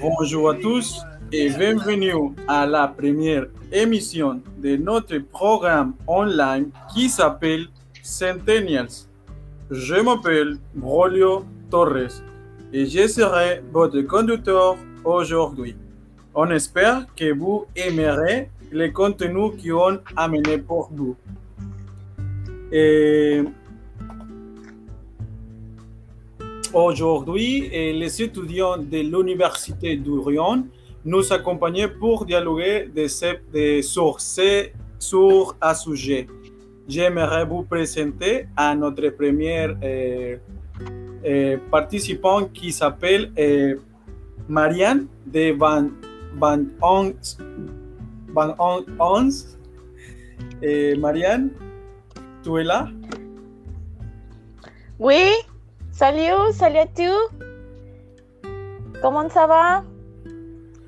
Bonjour à tous et bienvenue à la première émission de notre programme online qui s'appelle Centennials. Je m'appelle Brolio Torres et je serai votre conducteur aujourd'hui. On espère que vous aimerez les contenus qui ont amené pour vous. Aujourd'hui, les étudiants de l'Université d'Orion nous accompagnent pour dialoguer de ce, sur un sujet. J'aimerais vous présenter à notre premier euh, euh, participant qui s'appelle euh, Marianne de Van, Van Ons. Van Ons. Marianne, tu es là? Oui. Salut, salut à tous. Comment ça va?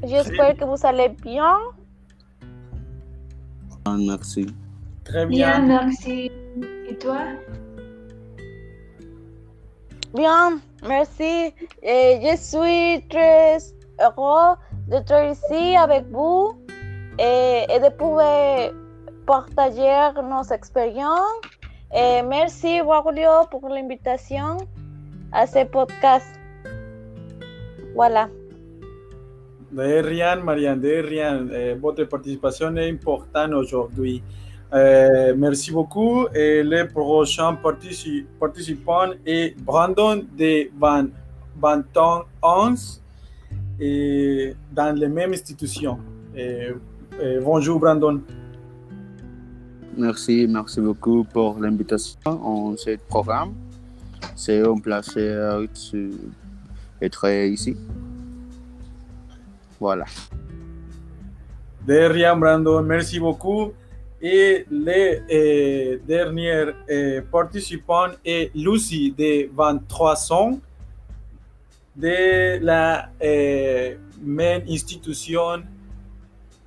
J'espère que vous allez bien. Merci. Très bien. Bien, merci. Et toi? Bien, merci. Et je suis très heureux d'être ici avec vous et, et de pouvoir partager nos expériences. Et merci, Wario, pour l'invitation à ce podcast. Voilà. De rien, Marianne, de rien. Eh, votre participation est importante aujourd'hui. Eh, merci beaucoup. Et le prochain partici participant est Brandon de Van, Banton 11 et dans la même institution. Et, et bonjour, Brandon. Merci, merci beaucoup pour l'invitation en ce programme. C'est un plaisir d'être ici. Voilà. De rien, Brandon. Merci beaucoup. Et le euh, dernier euh, participant est Lucie de 23 ans de la euh, même institution.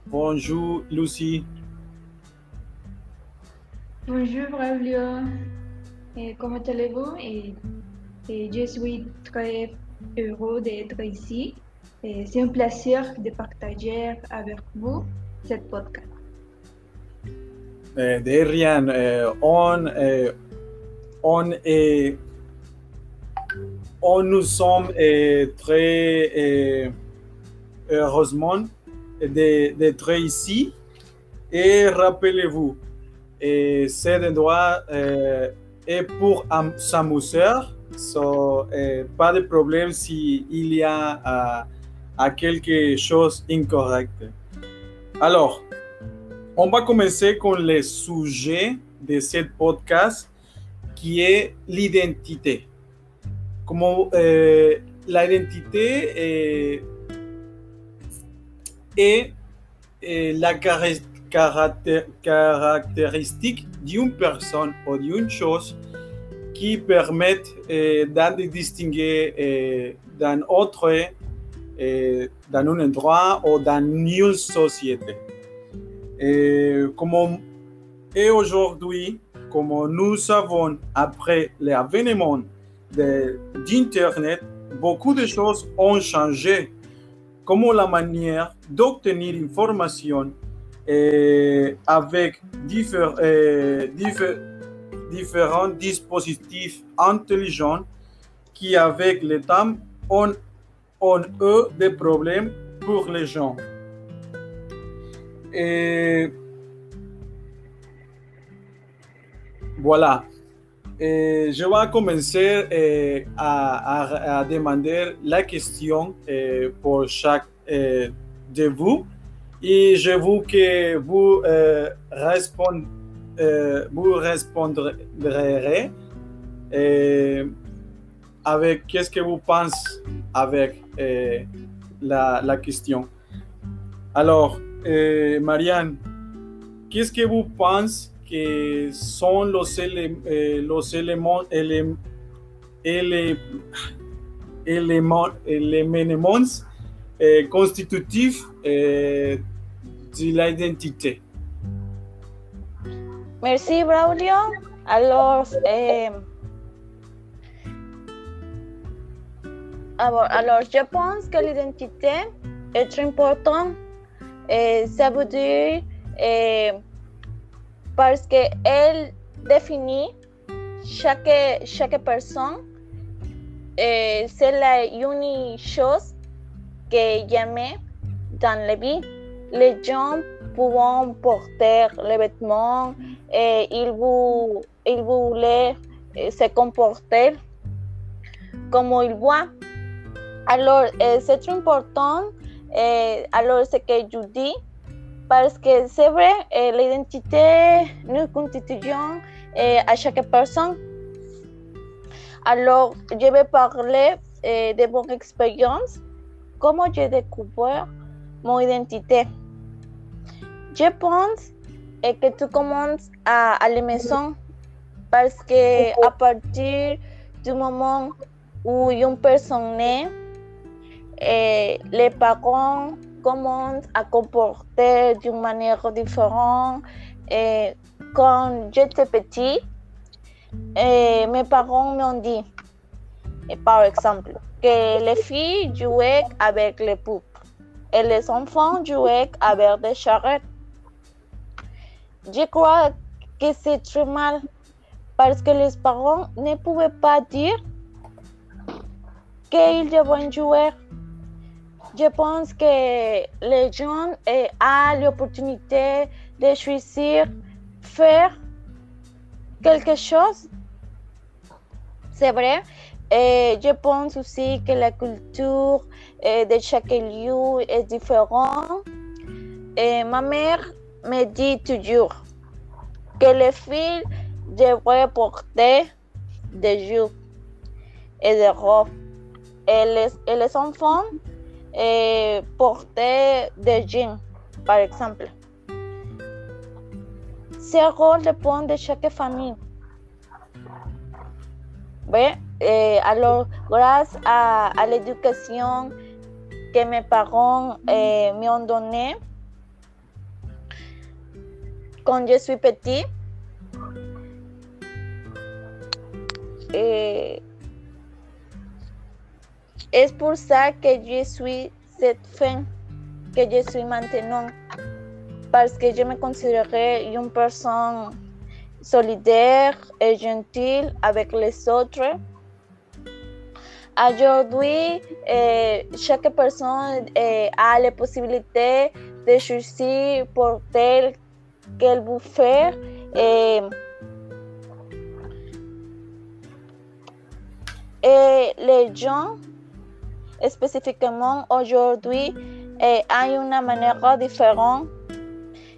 Bonjour, Lucie. Bonjour, Braulio. Comment allez-vous? Et, je suis très heureux d'être ici. C'est un plaisir de partager avec vous cette podcast. Eh, de rien. Eh, on, eh, on, est, on nous sommes très heureusement d'être ici. Et rappelez-vous, cet endroit et pour s'amuser, so, eh, pas de problème s'il y a uh, quelque chose incorrect. Alors, on va commencer con le sujet de ce podcast qui est l'identité. Eh, la identité eh, est, la caractéristique d'une personne ou d'une chose qui permettent euh, de distinguer euh, d'un autre euh, dans un endroit ou dans une société. Et, et aujourd'hui, comme nous savons, après l'avènement d'Internet, beaucoup de choses ont changé, comme la manière d'obtenir information avec euh, diffé différents dispositifs intelligents qui, avec le temps, ont, ont eu des problèmes pour les gens. Voilà. Je vais commencer euh, à, demander la question euh, pour chaque de vous et je veux que vous, euh, euh, vous répondrez euh, avec qu'est-ce que vous pensez avec euh, la, question? Alors, Marianne, qu'est-ce que vous pensez que sont los éléments, élé élé éléments, éléments constitutifs de l'identité. Merci, Braulio. Alors, eh, Alors, alors, je pense que l'identité est très importante. Et ça veut dire eh, parce qu'elle définit chaque, chaque personne. Et c'est la unique chose que j'aimais dans la vie. Les gens peuvent porter les vêtements et ils, vou- ils voulaient eh, se comporter comme ils voient. Alors, eh, c'est très important. eh, alors, ce que je dis, parce que c'est vrai, l'identité nous constitue eh, à chaque personne. Alors, je vais parler de mon expérience, comment j'ai découvert mon identité. Je pense que tu commences à, à la maison parce que à partir du moment où une personne naît, eh, les parents commencent à comporter d'une manière différente. Et quand j'étais petit, mes parents m'ont dit, par exemple, que les filles jouaient avec les poupes et les enfants jouaient avec des charrettes. Je crois que c'est très mal parce que les parents ne pouvaient pas dire qu'ils devaient jouer. Je pense que les gens ont l'opportunité de choisir faire quelque chose. C'est vrai. Et je pense aussi que la culture eh, de chaque lieu est différente. Et ma mère me dit toujours que les filles devraient porter des jupes et des robes. Et les, et les enfants eh, porter des jeans, par exemple. Ce rôle dépend de chaque famille. Oui, eh, alors, grâce à, à l'éducation que mes parents eh, m'ont donnée, quand je suis petit, eh, es pour ça que je suis cette femme que je suis maintenant. Parce que je me considérais une personne solidaire et gentille avec les autres. Aujourd'hui, eh, chaque personne eh, a la possibilité de choisir pour tel qu'elle faire. eh, et les gens spécifiquement aujourd'hui eh, hay una manera différente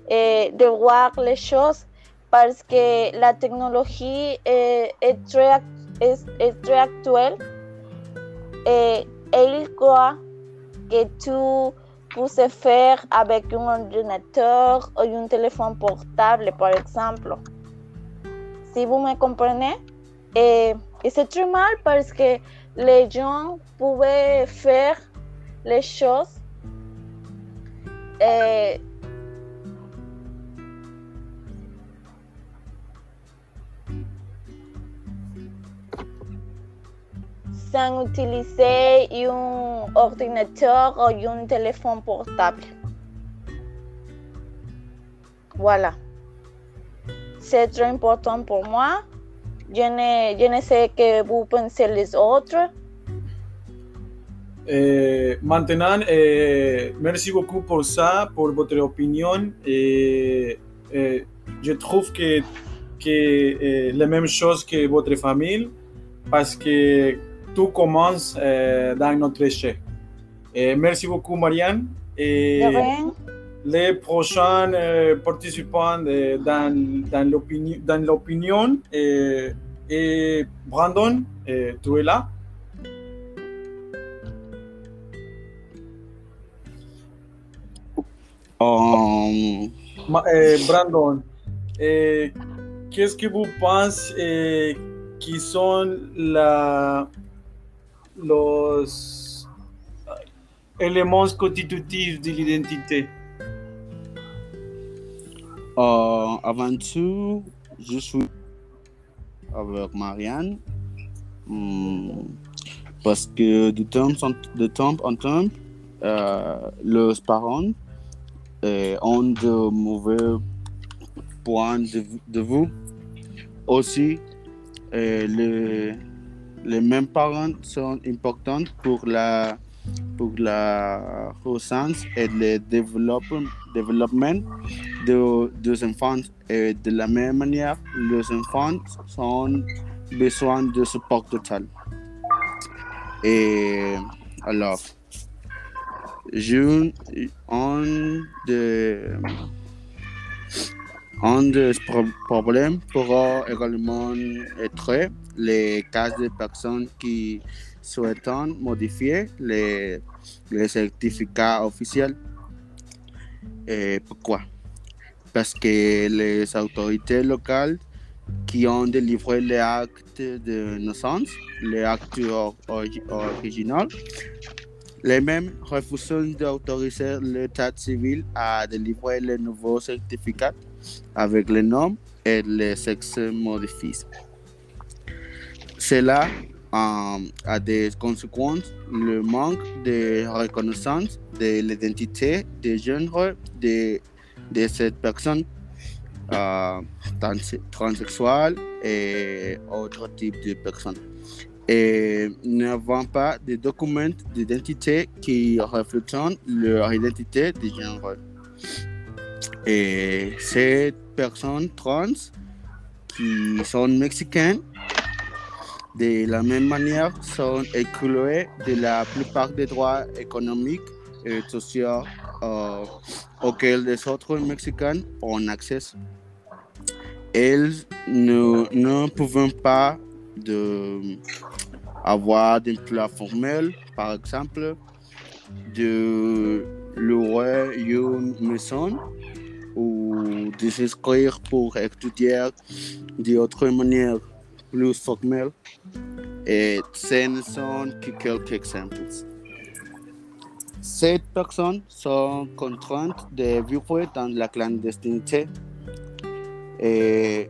eh, de voir les choses parce que la technologie eh, est, très, est, est très actuelle et, et il croit que tu peux faire avec un ordinateur ou un téléphone portable, par exemple. Si vous me comprenez, et, et c'est très mal parce que les gens pouvaient faire les choses eh, sans utiliser un ordinateur ou un téléphone portable. Voilà. C'est très important pour moi. Je ne, je ne sais que vous pensez les autres. Euh, maintenant, euh, merci beaucoup pour ça, pour votre opinion. Euh, je trouve que, que euh, la même chose que votre famille, parce que tout commence euh, dans notre échec. Et merci beaucoup, Marianne. Et les prochains euh, participants euh, dans, dans l'opinion, dans l'opinion euh, et Brandon, euh, tu es là? Um, Ma- eh, Brandon, eh, qu'est-ce que vous pensez eh, qui sont la, los éléments constitutifs de l'identité? uh, avant tout, je suis avec Marianne. Hmm, Parce que de temps en, de temps, en temps, euh, les parents euh, ont de mauvais points de, de vue. Aussi, euh, les, les mêmes parents sont importants pour la, pour la croissance et le développement, de, des enfants. Et de la même manière, les enfants ont besoin de support total. Et alors, je, un des un des pro- problèmes pourra également être les cas de personnes qui souhaitent modifier les, les certificats officiels. Et pourquoi Parce que les autorités locales qui ont délivré les actes de naissance, les actes or- ori- originaux, les mêmes refusent d'autoriser l'État civil à délivrer les nouveaux certificats avec les noms et les sexes modifiés. Cela euh, a des conséquences, le manque de reconnaissance de l'identité de genre de, de cette personne euh, trans- transsexuelle et autres types de personnes. Et n'avant pas de documents d'identité qui reflètent leur identité de genre. Et ces personnes trans qui sont mexicaines, de la même manière, sont excluées de la plupart des droits économiques et sociaux euh, auxquels les autres Mexicains ont accès. Elles ne, ne peuvent pas de, avoir d'emploi formel, par exemple, de louer une maison ou de s'inscrire pour étudier d'autres manières plus formelles. Et ce ne sont que quelques exemples. Ces personnes sont contraintes de vivre dans la clandestinité et,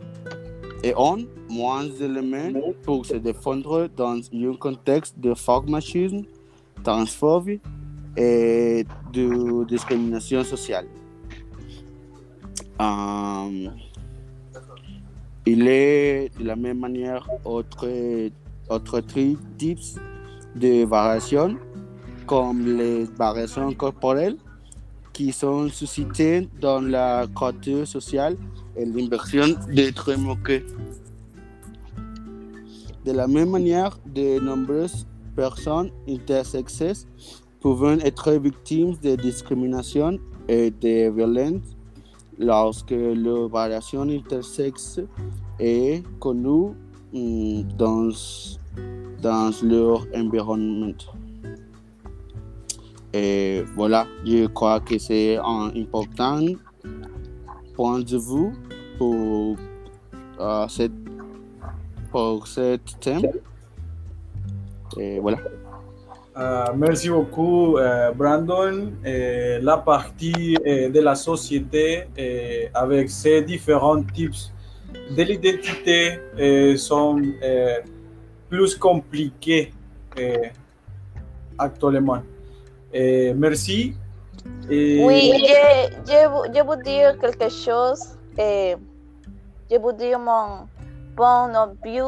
ont moins d'éléments pour se défendre dans un contexte de formatisme, transphobie et de discrimination sociale. Euh, il est de la même manière autre, autre types de variations comme les variations corporelles qui sont suscitées dans la culture sociale et l'inversion d'être moqué. De la même manière, de nombreuses personnes intersexes peuvent être victimes de discrimination et de violence lorsque la variation intersexe est connue mm, dans, dans leur environnement. Et voilà, je crois que c'est un important point de vue pour, euh, cette, pour ce thème. Et voilà. Euh, merci beaucoup, euh, Brandon. La partie euh, de la société avec ces différents types de l'identité sont plus compliquées actuellement. Merci. Oui, je, je, je vous dire quelque chose. je vous dire mon point de vue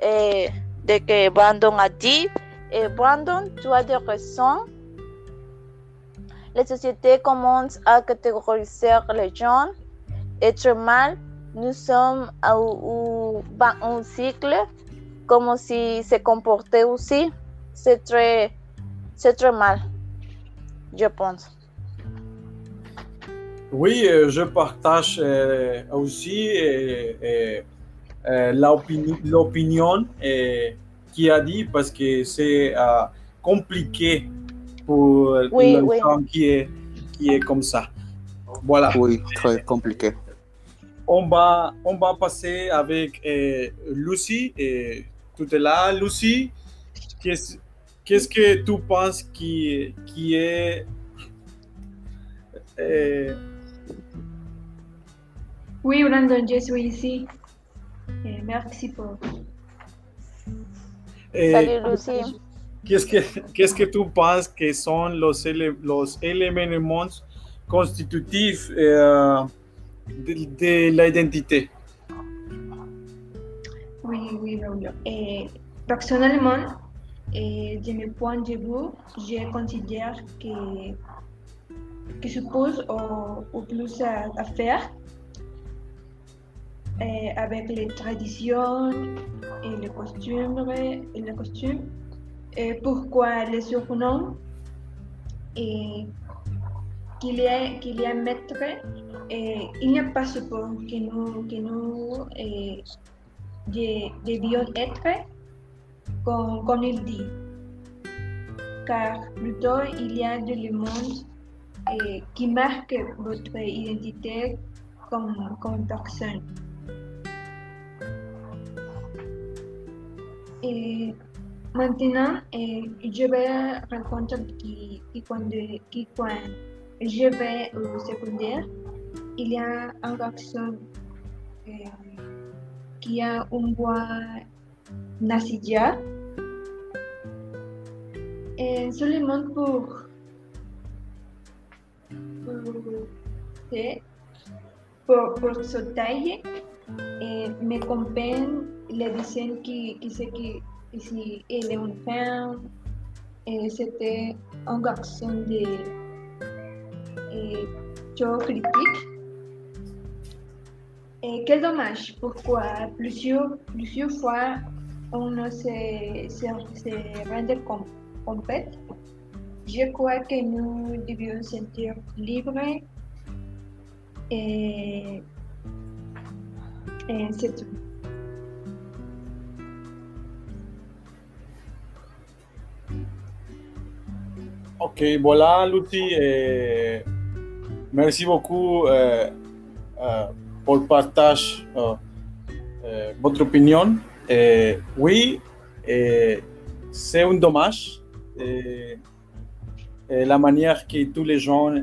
eh, de que Brandon a dit. Et Brandon, tu as des raisons. Les sociétés commencent à catégoriser les gens. Être mal, nous sommes à- au- dans un cycle comme si se comportait aussi. C'est très, c'est très mal, je pense. Oui, euh, je partage euh, aussi euh, l'opini- l'opinion qui a dit parce que c'est euh, compliqué pour Oui, oui. qui est, qui est comme ça. Voilà. Oui, très compliqué. On va, on va passer avec euh, Lucie. Et tout est là. Lucie, qu'est-ce qu'est-ce que tu penses qui, qui est... euh, Oui, Brandon, je suis ici. Et merci pour. Salut Lucie. qu'est-ce que, qu'est-ce que tu penses que sont los, ele- los éléments constitutifs euh, de, de l'identité Oui, oui, Braulio. Et personnellement, et de mon point de vue, je considère que, que je pose au, au plus à, à faire et avec les traditions et les costumes. Et les costumes. Pourquoi les surnoms? Et qu'il y a, qu'il y a maître et il n'y a pas ce point que nous, que nous eh, de- debió être comme, comme il dit. Car plutôt il y a éléments eh, qui marquent votre identité comme, comme personne. Et maintenant, eh, je vais raconter que, que quand, que quand je vais au secondaire, il y a un garçon eh, qui a un bois Nasidia. Et seulement pour, pour, pour, pour sa taille, et me comprend le qui, qui c'est que ici il est une femme, c'était un garçon de trop critique. Et quel dommage, pourquoi plusieurs, plusieurs fois on ne se, se, se compte. Je crois que nous devions sentir libres et, et c'est Ok, voilà Luthi. euh, merci beaucoup euh, euh, pour partage euh, euh, votre opinion. Oui, c'est un dommage. la manière que tous les gens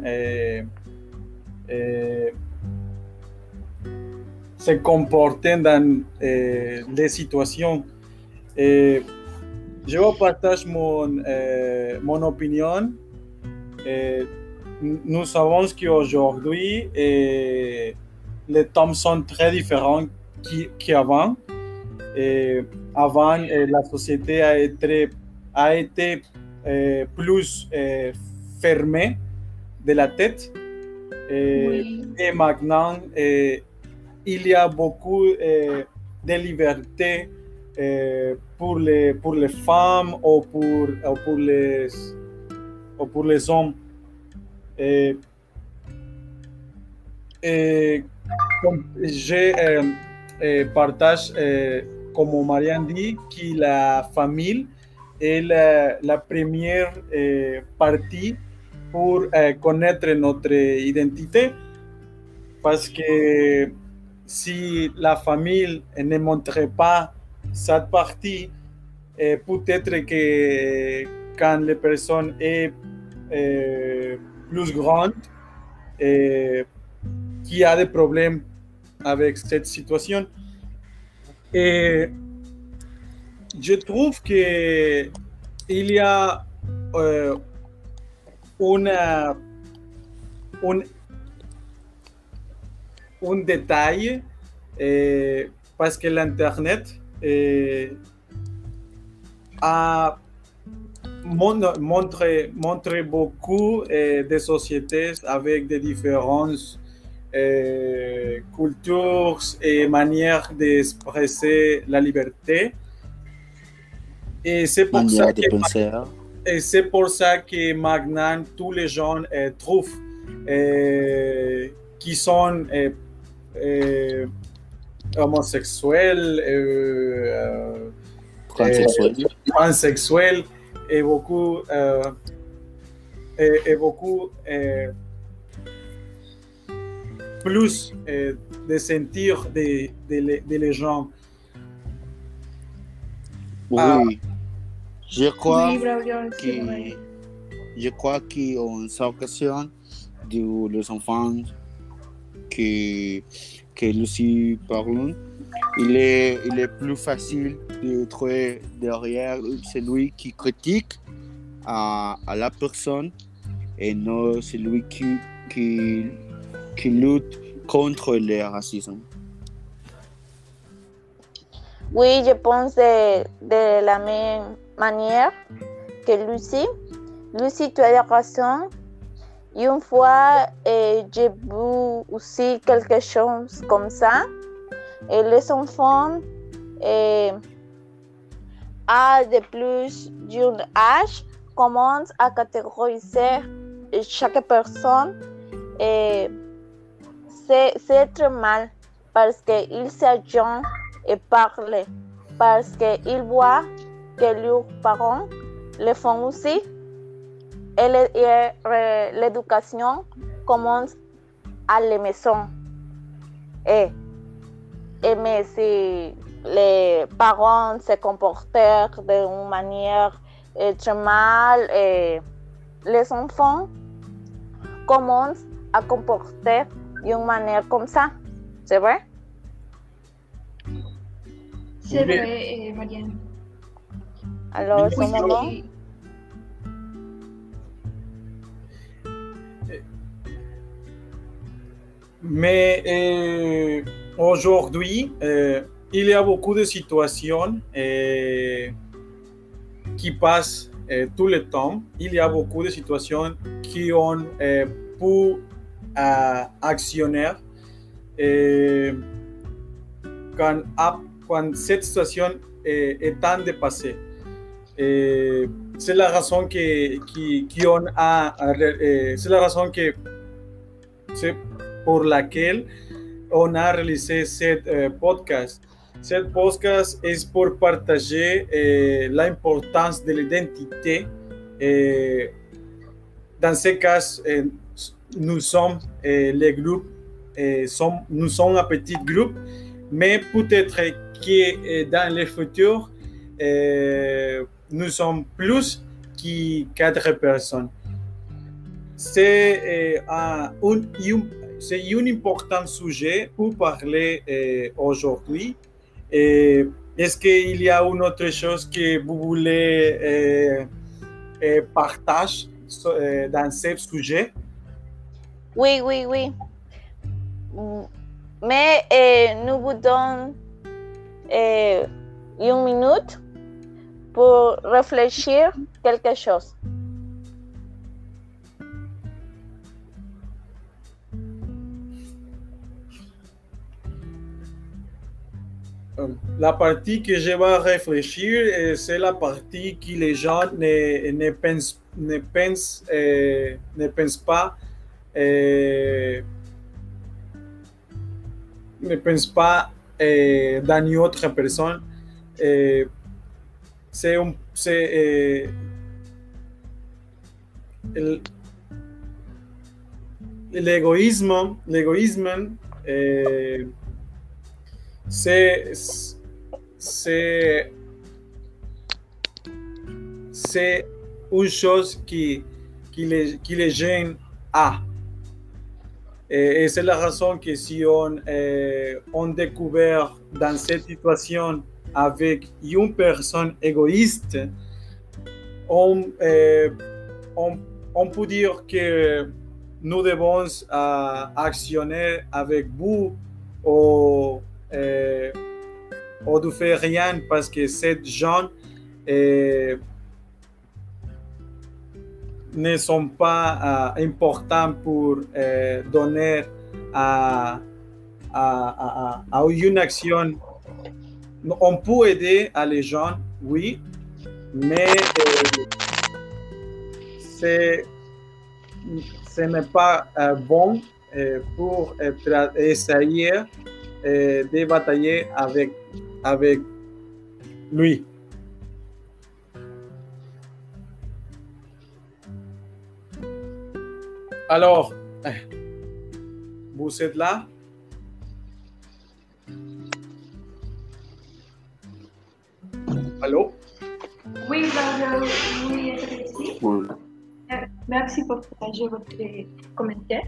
se comportent dans les situations. Je vous partage mon, euh, mon opinion. Euh, nous savons qu'aujourd'hui, euh, les temps sont très différents qu'avant. Et avant, la société a été, a été euh, plus euh, fermée de la tête. Et, Oui. et maintenant, il y a beaucoup de liberté pour, les, pour les femmes ou pour, ou pour, les, ou pour les hommes. Et, et comme je partage, comme Marianne dit, que la famille est la, première partie pour connaître notre identité. Parce que si la famille ne montrait pas cette partie, peut-être que quand les personnes est euh, plus grande, euh, qui a des problèmes avec cette situation. Et je trouve que il y a una, un, détail parce que l'Internet euh, a mon- montre, montre beaucoup euh, de sociétés avec des différences euh, cultures et manières d'exprimer la liberté. Et c'est pour, ça de que- penser. et c'est pour ça que maintenant tous les gens euh, trouvent qui sont euh, euh, euh, euh, Transsexuel. pansexuels et beaucoup, euh, et, et beaucoup euh, plus euh, de sentir de, de, de les gens. Oui. Ah. Je crois Oui, que je crois qu'en sa occasion de les enfants que, que Lucie parle, il est, il est plus facile de trouver derrière celui qui critique à, à la personne et non celui qui, qui, qui lutte contre le racisme. Oui, je pense de, de la même manière que Lucie. Lucie, tu as raison. Et une fois, j'ai vu aussi quelque chose comme ça. Et les enfants eh, à de plus d'un âge commencent à catégoriser chaque personne. Et c'est très mal parce qu'ils s'agissent et parlent, parce qu'ils voient que leurs parents le font aussi. Et l'éducation commence à la maison. Et, et mais si les parents se comportent d'une manière très mal, et les enfants commencent à comporter d'une manière comme ça. C'est vrai? C'est vrai, eh, Marianne. Alors, ce moment, Mais euh, aujourd'hui, euh, il y a beaucoup de situations euh, qui passent tout le temps. Il y a beaucoup de situations qui ont pour actionnaire quand, cette situation est, est en dépassée. C'est la raison que, qui, a, c'est la raison que c'est pour laquelle on a réalisé ce euh, podcast. Ce podcast est pour partager euh, l'importance de l'identité. Euh, dans ce cas, euh, nous sommes euh, les groupes, nous sommes un petit groupe, mais peut-être que dans le futur, nous sommes plus que quatre personnes. C'est un- c'est un important sujet pour parler euh, aujourd'hui. Est-ce qu'il y a une autre chose que vous voulez euh, euh, partager dans ce sujet? oui, oui, oui. Mais nous vous donnons une minute pour réfléchir quelque chose. La partie que je vais réfléchir, euh, c'est la partie que les gens ne, ne pensent, ne pensent, euh, ne pensent pas, euh, ne pensent pas euh, dans une autre personne. C'est un, c'est, l'égoïsme, l'égoïsme, c'est c'est c'est une chose qui qui les qui les et, c'est la raison que si on euh, on découvert dans cette situation avec une personne égoïste on euh, on, on peut dire que nous devons euh, actionner avec vous ou euh, on ne fait rien parce que ces gens euh, ne sont pas euh, importants pour donner à, une action. On peut aider à les gens, oui, mais ce n'est pas bon pour essayer euh, de batailler avec, avec lui. Alors, vous êtes là? Allô? Oui, Flavio, muy agradeci. Oui. Euh, Merci pour partager votre commentaire.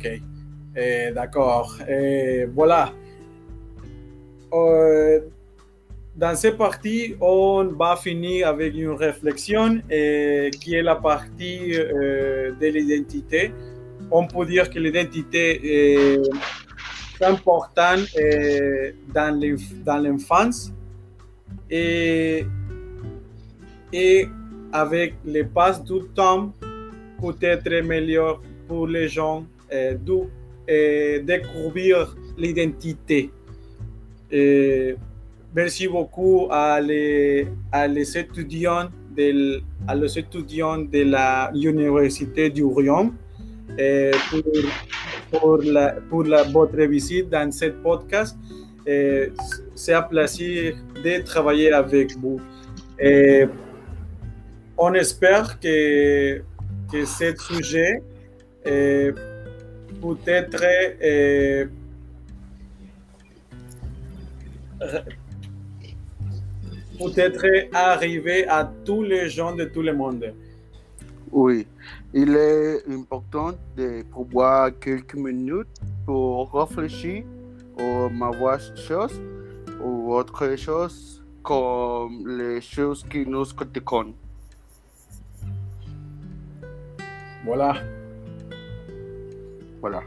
Ok, Eh, d'accord. Eh, voilà. Euh, dans cette partie, on va finir avec une réflexion eh, qui est la partie euh, de l'identité. On peut dire que l'identité est importante dans l'enf- dans l'enfance et, et avec le passe du temps peut être meilleur pour les gens de euh, découvrir l'identité. Et merci beaucoup à les, à les étudiants de, à les étudiants de la Université du euh, pour, la, pour la, votre visite dans ce podcast. Euh, C'est un plaisir de travailler avec vous. On espère que, que ce sujet euh, peut être euh, peut-être arrivé à tous les gens de tout le monde. Oui, il est important de pouvoir quelques minutes pour réfléchir aux mauvaises choses ou autres choses comme les choses qui nous critiquent. Voilà. Voilà.